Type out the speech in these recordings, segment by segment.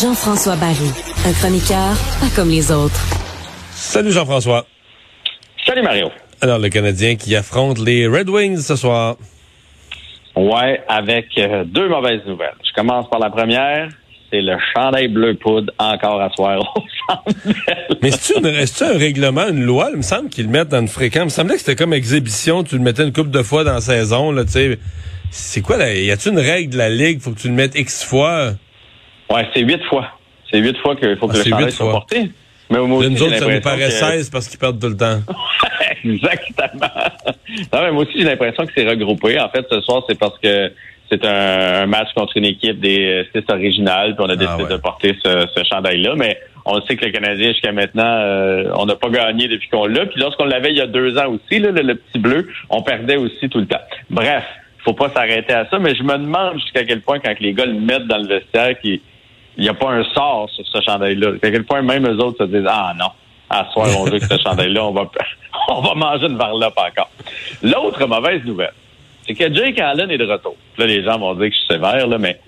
Jean-François Barry, un chroniqueur pas comme les autres. Salut Jean-François. Salut Mario. Alors, le Canadien qui affronte les Red Wings ce soir. Ouais, avec euh, deux mauvaises nouvelles. Je commence par la première. C'est le chandail bleu poudre encore à soir au centre. Mais c'est-tu un règlement, une loi? Il me semble qu'ils le mettent dans une fréquence. Il me semblait que c'était comme exhibition. Tu le mettais une couple de fois dans la saison. Là, c'est quoi? Là? Y a-tu une règle de la Ligue? Faut que tu le mettes X fois? Ouais, c'est huit fois. C'est huit fois qu'il faut que ah, le chandail soit porté. Mais au moins, nous autres, ça nous paraît 16 parce qu'ils perdent tout le temps. Exactement. Non, mais moi aussi, j'ai l'impression que c'est regroupé. En fait, ce soir, c'est parce que c'est un, match contre une équipe des six originales, puis on a ah décidé de porter ce, ce chandail-là. Mais on sait que le Canadien, jusqu'à maintenant, euh, on n'a pas gagné depuis qu'on l'a. Puis lorsqu'on l'avait il y a deux ans aussi, là, le, petit bleu, on perdait aussi tout le temps. Bref, faut pas s'arrêter à ça, mais je me demande jusqu'à quel point, quand les gars le mettent dans le vestiaire, qu'ils il n'y a pas un sort sur ce chandail-là. À quel point même eux autres se disent Ah non, à soir, on veut que ce chandail-là, on va, on va manger une varlope encore. L'autre mauvaise nouvelle, c'est que Jake Allen est de retour. Là, les gens vont dire que je suis sévère, là, mais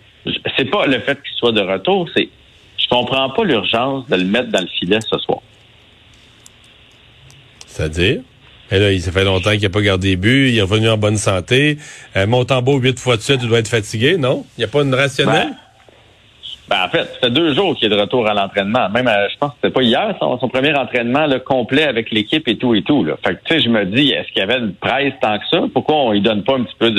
c'est pas le fait qu'il soit de retour, c'est je comprends pas l'urgence de le mettre dans le filet ce soir. C'est-à-dire? Et là, il s'est fait longtemps qu'il n'a pas gardé but, il est revenu en bonne santé. Euh, Montembeau, huit fois de suite, il doit être fatigué, non? Il n'y a pas une rationnelle? Ben, ben, en fait, ça fait deux jours qu'il est de retour à l'entraînement. Même, euh, je pense que c'était pas hier, son, premier entraînement le complet avec l'équipe et tout et tout. Là. Fait que, tu sais, je me dis, est-ce qu'il y avait une presse tant que ça? Pourquoi on lui donne pas un petit peu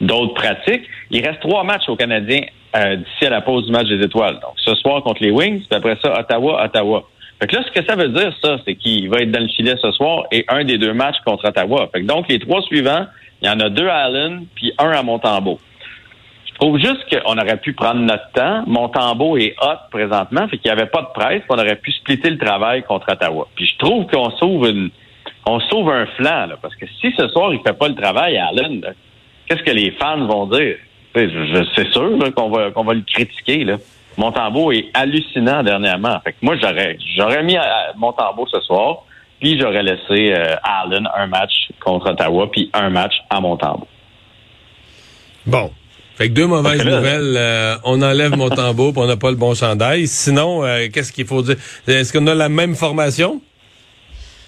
d'autres pratiques? Il reste trois matchs aux Canadiens euh, d'ici à la pause du match des étoiles. Donc, ce soir contre les Wings, puis après ça, Ottawa, Ottawa. Fait que là, ce que ça veut dire, ça, c'est qu'il va être dans le filet ce soir et un des deux matchs contre Ottawa. Fait que donc, les trois suivants, il y en a deux à Allen, puis un à Montembeau. Trouve juste qu'on aurait pu prendre notre temps. Montembeau est hot présentement, fait qu'il n'y avait pas de presse, on aurait pu splitter le travail contre Ottawa. Puis je trouve qu'on sauve une, on sauve un flanc, là, parce que si ce soir il fait pas le travail Allen, qu'est-ce que les fans vont dire? C'est sûr qu'on va, va le critiquer. Là. Montembeau est hallucinant dernièrement. Fait que moi, j'aurais, j'aurais mis Montembeau ce soir, puis j'aurais laissé euh, Allen un match contre Ottawa, puis un match à Montembeau. Bon, fait que deux mauvaises nouvelles. Euh, on enlève mon tambour on n'a pas le bon chandail. Sinon, euh, qu'est-ce qu'il faut dire? Est-ce qu'on a la même formation?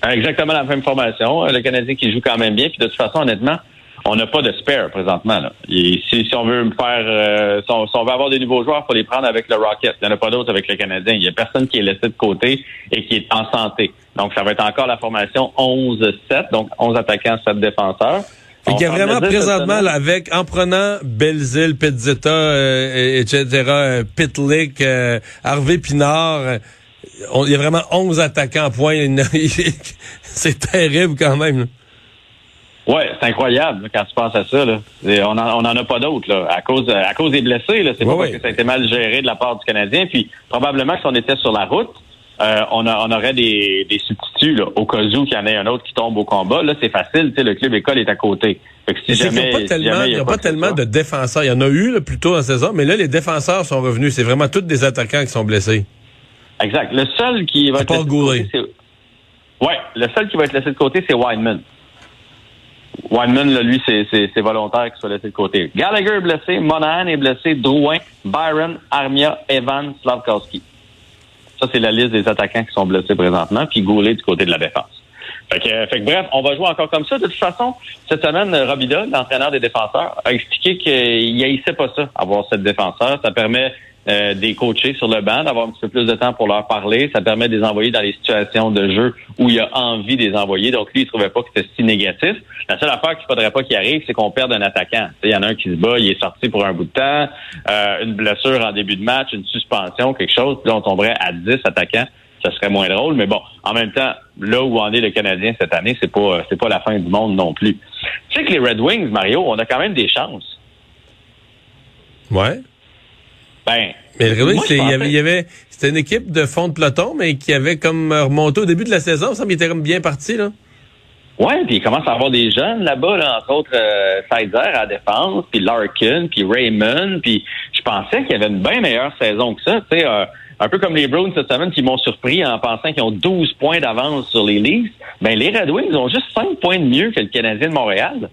Exactement la même formation. Le Canadien qui joue quand même bien. Puis de toute façon, honnêtement, on n'a pas de spare présentement. Là. si, si, on veut faire, euh, si, on, veut avoir des nouveaux joueurs, il faut les prendre avec le Rocket. Il n'y en a pas d'autres avec le Canadien. Il n'y a personne qui est laissé de côté et qui est en santé. Donc, ça va être encore la formation 11-7, donc 11 attaquants, 7 défenseurs. Il y a vraiment présentement, avec, en prenant Belzile, Pizzetta, euh, etc., euh, Pitlick, euh, Harvey Pinard, il y a vraiment 11 attaquants à point. c'est terrible quand même. Oui, c'est incroyable quand tu penses à ça. Là. on n'en a pas d'autres là. à cause à cause des blessés. Là. C'est pas parce que ça a été mal géré de la part du Canadien. Puis probablement que si on était sur la route, euh, on, on, aurait des, des substituts là, au cas où qu'il y en ait un autre qui tombe au combat. Là, c'est facile, le club école est à côté. si jamais, il n'y a pas tellement, y a pas tellement de défenseurs. Il y en a eu là, plus tôt en saison, mais là, les défenseurs sont revenus. C'est vraiment tous des attaquants qui sont blessés. Exact. Le seul qui va être laissé de côté, c'est... Ouais, le seul qui va être laissé de côté, c'est Wineman. Wineman, là, lui, c'est volontaire qu'il soit laissé de côté. Gallagher est blessé, Monahan est blessé, Drouin, Byron, Armia, Evan, Slavkowski. Ça, c'est la liste des attaquants qui sont blessés présentement, puis Goulet du côté de la défense. Fait que, fait que, bref, on va jouer encore comme ça. De toute façon, cette semaine, Robida, l'entraîneur des défenseurs, a expliqué qu'il haïssait pas ça, avoir cette défenseur. Ça permet euh, des coachés sur le banc, d'avoir un petit peu plus de temps pour leur parler. Ça permet de les envoyer dans les situations de jeu où il a envie de les envoyer. Donc lui, il trouvait pas que c'était si négatif. La seule affaire qu'il faudrait pas qu'il arrive, c'est qu'on perde un attaquant. Il y en a un qui se bat, il est sorti pour un bout de temps, euh, une blessure en début de match, une suspension, quelque chose, puis là, on tomberait à 10 attaquants. Ça serait moins drôle, mais bon, en même temps, là où en est le Canadien cette année, c'est pas c'est pas la fin du monde non plus. Tu sais que les Red Wings, Mario, on a quand même des chances. Ouais. Ben, mais le il y avait, c'était une équipe de fond de peloton, mais qui avait comme remonté au début de la saison. Ça était comme bien parti, là. Ouais, puis il commence à avoir des jeunes là-bas, là, entre autres euh, Sizer à la défense, puis Larkin, puis Raymond, puis je pensais qu'il y avait une bien meilleure saison que ça. Tu sais, euh, un peu comme les Browns cette semaine qui m'ont surpris en pensant qu'ils ont 12 points d'avance sur les Leafs, ben les Red Wings ont juste 5 points de mieux que le Canadien de Montréal.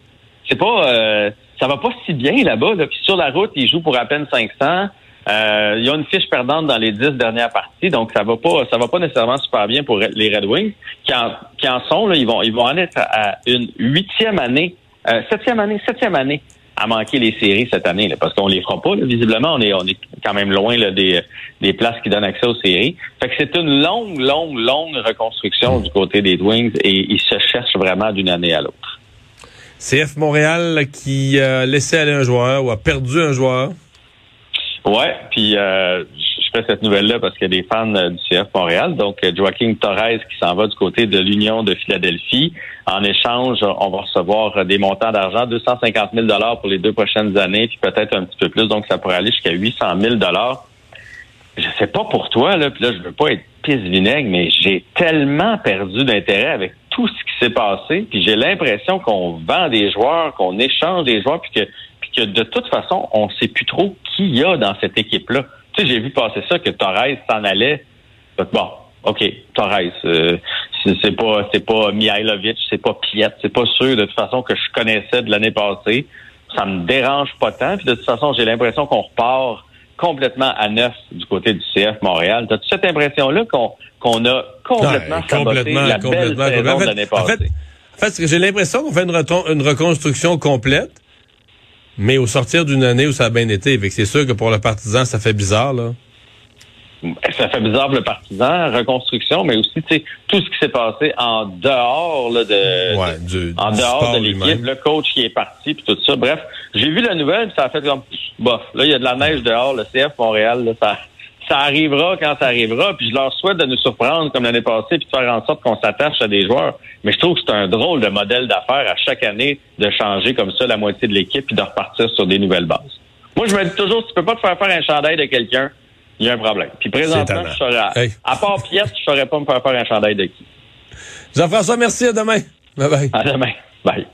C'est pas euh, ça va pas si bien là-bas. Là. Puis sur la route, ils jouent pour à peine 500. Euh, il y a une fiche perdante dans les dix dernières parties, donc ça va pas, ça va pas nécessairement super bien pour les Red Wings qui en, qui en sont là, ils vont, ils vont en être à une huitième année, euh, septième année, septième année à manquer les séries cette année, là, parce qu'on les fera pas. visiblement, on est, on est quand même loin là, des, des places qui donnent accès aux séries. Fait que c'est une longue, longue, longue reconstruction du côté des Wings et ils se cherchent vraiment d'une année à l'autre. CF Montréal qui a laissé aller un joueur ou a perdu un joueur. Ouais, puis euh, je fais cette nouvelle-là parce qu'il y a des fans euh, du CF Montréal. Donc, euh, Joaquin Torres qui s'en va du côté de l'Union de Philadelphie. En échange, on va recevoir des montants d'argent, 250 000 pour les deux prochaines années, puis peut-être un petit peu plus. Donc, ça pourrait aller jusqu'à 800 000 Je sais pas pour toi, là, puis là, je veux pas être pisse vinaigre, mais j'ai tellement perdu d'intérêt avec tout ce qui s'est passé, puis j'ai l'impression qu'on vend des joueurs, qu'on échange des joueurs, puis que, que de toute façon, on sait plus trop qui y a dans cette équipe-là. Tu sais, j'ai vu passer ça, que Torres s'en allait. Bon, OK, Torres, euh, c'est pas c'est pas Mihailovic, c'est pas Piet, c'est pas sûr de toute façon que je connaissais de l'année passée. Ça me dérange pas tant. Puis de toute façon, j'ai l'impression qu'on repart complètement à neuf du côté du CF Montréal. T'as cette impression-là qu'on qu'on a complètement saboté la belle saison de l'année passée? En fait, j'ai l'impression qu'on fait une, une, reconstruction complète, mais au sortir d'une année où ça a bien été. C'est sûr que pour le partisan, ça fait bizarre, là ça fait bizarre pour le partisan, reconstruction, mais aussi tout ce qui s'est passé en dehors là, de, en dehors de l'équipe, le coach qui est parti, puis tout ça. Bref, j'ai vu la nouvelle, puis ça a fait comme bof. Là, il y a de la neige dehors, le CF Montréal, là, ça, ça arrivera quand ça arrivera, puis je leur souhaite de nous surprendre comme l'année passée, puis de faire en sorte qu'on s'attache à des joueurs. Mais je trouve que c'est un drôle de modèle d'affaires à chaque année de changer comme ça la moitié de l'équipe puis de repartir sur des nouvelles bases. Moi, je me dis toujours, tu peux pas te faire faire un chandail de quelqu'un il y a un problème. Puis présentement, je serais, à, part pièce, je ne saurais pas me faire faire un chandail de qui. Jean-François, merci. À demain. Bye bye. À demain. Bye.